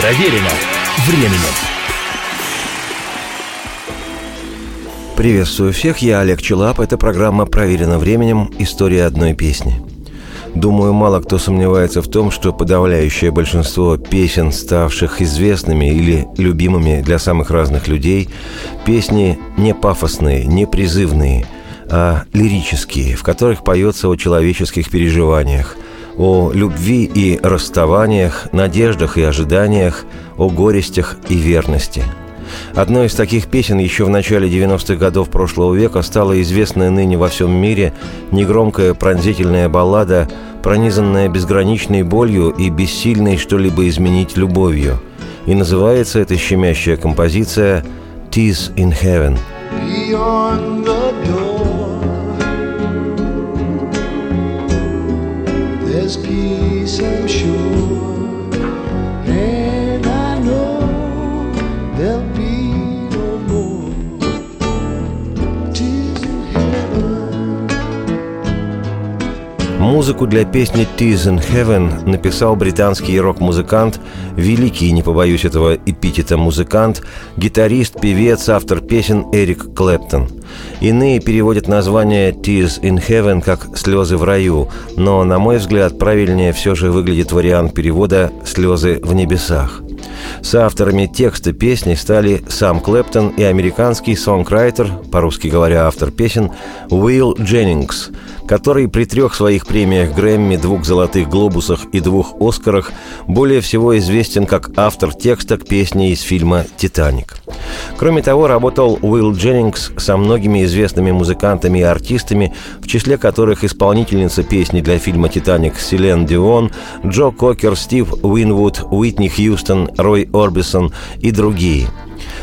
Проверено временем. Приветствую всех, я Олег Челап. Это программа «Проверено временем. История одной песни». Думаю, мало кто сомневается в том, что подавляющее большинство песен, ставших известными или любимыми для самых разных людей, песни не пафосные, не призывные, а лирические, в которых поется о человеческих переживаниях, о любви и расставаниях, надеждах и ожиданиях, о горестях и верности – Одной из таких песен еще в начале 90-х годов прошлого века стала известная ныне во всем мире негромкая пронзительная баллада, пронизанная безграничной болью и бессильной что-либо изменить любовью. И называется эта щемящая композиция «Tis in Heaven». Beyond the Музыку для песни «Tears in Heaven» написал британский рок-музыкант, великий, не побоюсь этого эпитета, музыкант, гитарист, певец, автор песен Эрик Клэптон. Иные переводят название «Tears in Heaven» как «Слезы в раю», но, на мой взгляд, правильнее все же выглядит вариант перевода «Слезы в небесах». Соавторами текста песни стали сам Клэптон и американский сонграйтер, по-русски говоря, автор песен, Уилл Дженнингс, который при трех своих премиях Грэмми, двух «Золотых глобусах» и двух «Оскарах» более всего известен как автор текста к песне из фильма «Титаник». Кроме того, работал Уилл Дженнингс со многими известными музыкантами и артистами, в числе которых исполнительница песни для фильма «Титаник» Селен Дион, Джо Кокер, Стив Уинвуд, Уитни Хьюстон, Рой Орбисон и другие –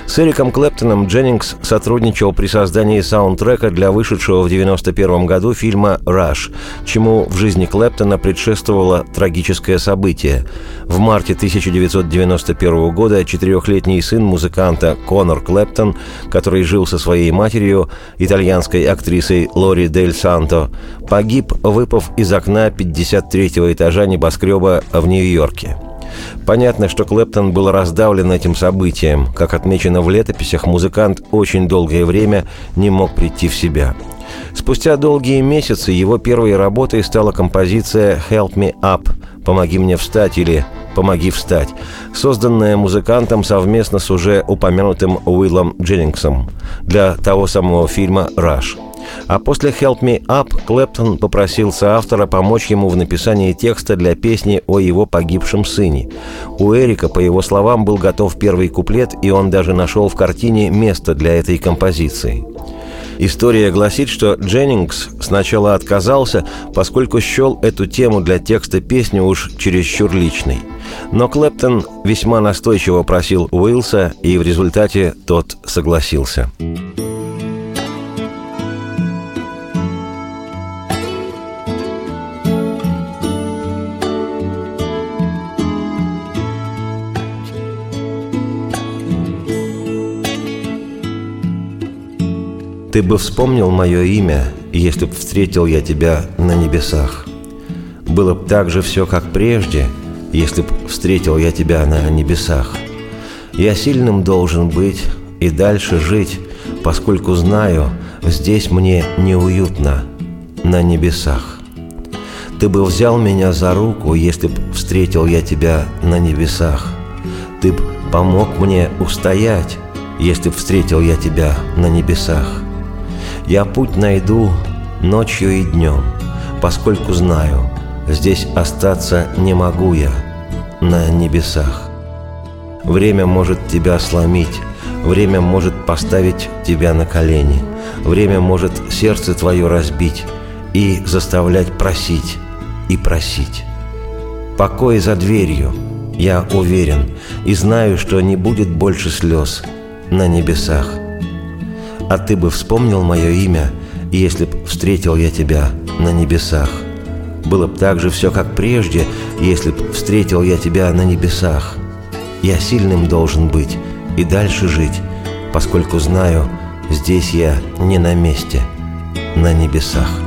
с Эриком Клэптоном Дженнингс сотрудничал при создании саундтрека для вышедшего в 1991 году фильма «Раш», чему в жизни Клэптона предшествовало трагическое событие. В марте 1991 года четырехлетний сын музыканта Конор Клэптон, который жил со своей матерью, итальянской актрисой Лори Дель Санто, погиб, выпав из окна 53-го этажа небоскреба в Нью-Йорке. Понятно, что Клэптон был раздавлен этим событием. Как отмечено в летописях, музыкант очень долгое время не мог прийти в себя. Спустя долгие месяцы его первой работой стала композиция «Help Me Up» «Помоги мне встать» или «Помоги встать», созданная музыкантом совместно с уже упомянутым Уиллом Дженнингсом для того самого фильма «Раш». А после «Help Me Up» Клэптон попросил соавтора помочь ему в написании текста для песни о его погибшем сыне. У Эрика, по его словам, был готов первый куплет, и он даже нашел в картине место для этой композиции. История гласит, что Дженнингс сначала отказался, поскольку счел эту тему для текста песни уж чересчур личной. Но Клэптон весьма настойчиво просил Уилса, и в результате тот согласился. Ты бы вспомнил мое имя, если б встретил я тебя на небесах. Было б так же все, как прежде, если б встретил я тебя на небесах. Я сильным должен быть и дальше жить, поскольку знаю, здесь мне неуютно, на небесах. Ты бы взял меня за руку, если б встретил я тебя на небесах. Ты б помог мне устоять, если б встретил я тебя на небесах. Я путь найду ночью и днем, поскольку знаю, здесь остаться не могу я на небесах. Время может тебя сломить, время может поставить тебя на колени, время может сердце твое разбить и заставлять просить и просить. Покой за дверью, я уверен, и знаю, что не будет больше слез на небесах – а ты бы вспомнил мое имя, если б встретил я тебя на небесах. Было б так же все, как прежде, если б встретил я тебя на небесах. Я сильным должен быть и дальше жить, поскольку знаю, здесь я не на месте, на небесах.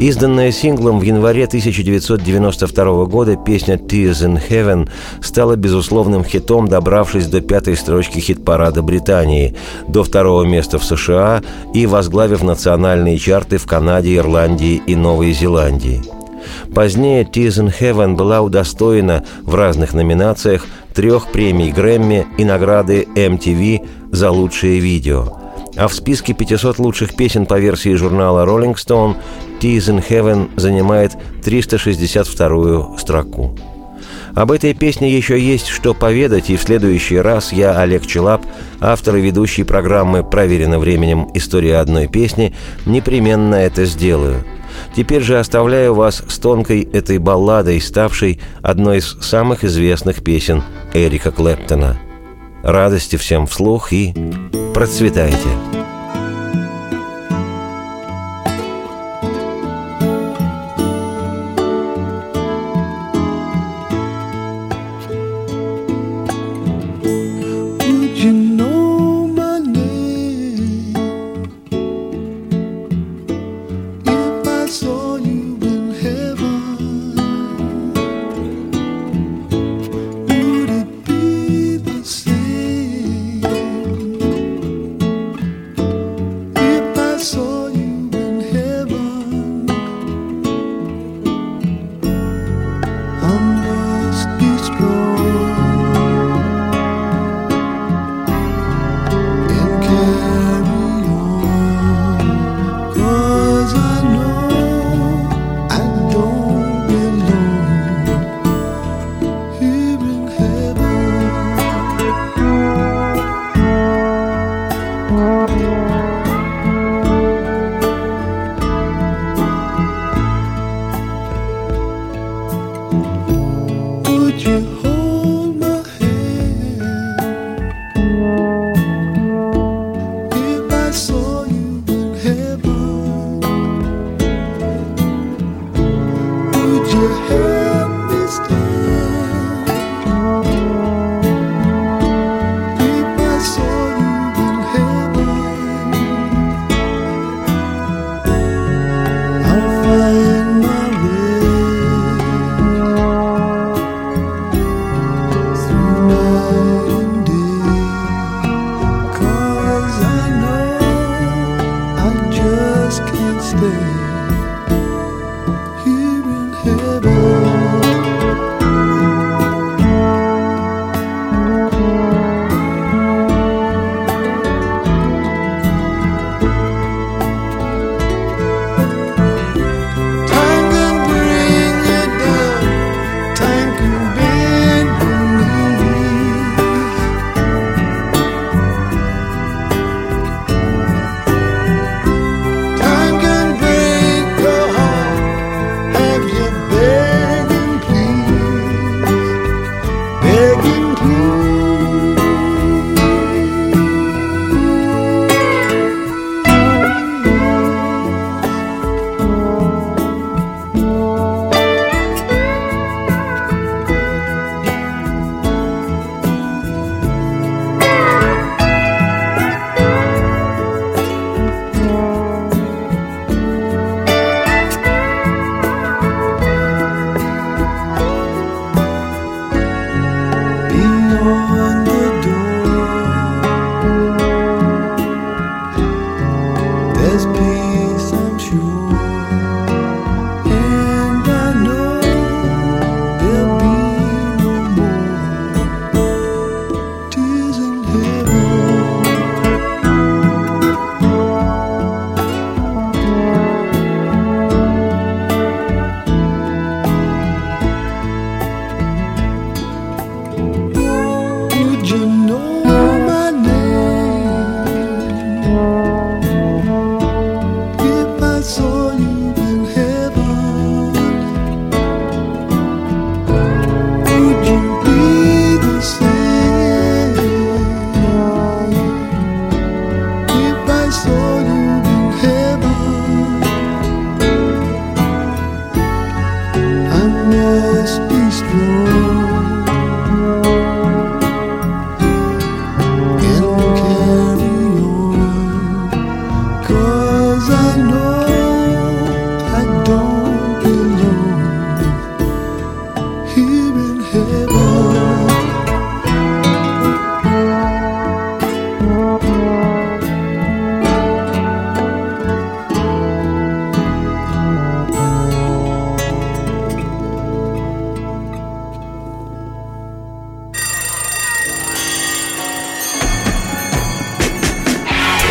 Изданная синглом в январе 1992 года песня «Tears in Heaven» стала безусловным хитом, добравшись до пятой строчки хит-парада Британии, до второго места в США и возглавив национальные чарты в Канаде, Ирландии и Новой Зеландии. Позднее «Tears in Heaven» была удостоена в разных номинациях трех премий Грэмми и награды MTV за лучшее видео – а в списке 500 лучших песен по версии журнала Rolling Stone «Tears in Heaven» занимает 362-ю строку. Об этой песне еще есть что поведать, и в следующий раз я, Олег Челап, автор и ведущий программы «Проверено временем. История одной песни», непременно это сделаю. Теперь же оставляю вас с тонкой этой балладой, ставшей одной из самых известных песен Эрика Клэптона. Радости всем вслух и процветайте!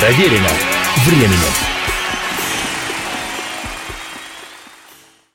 Проверено временем.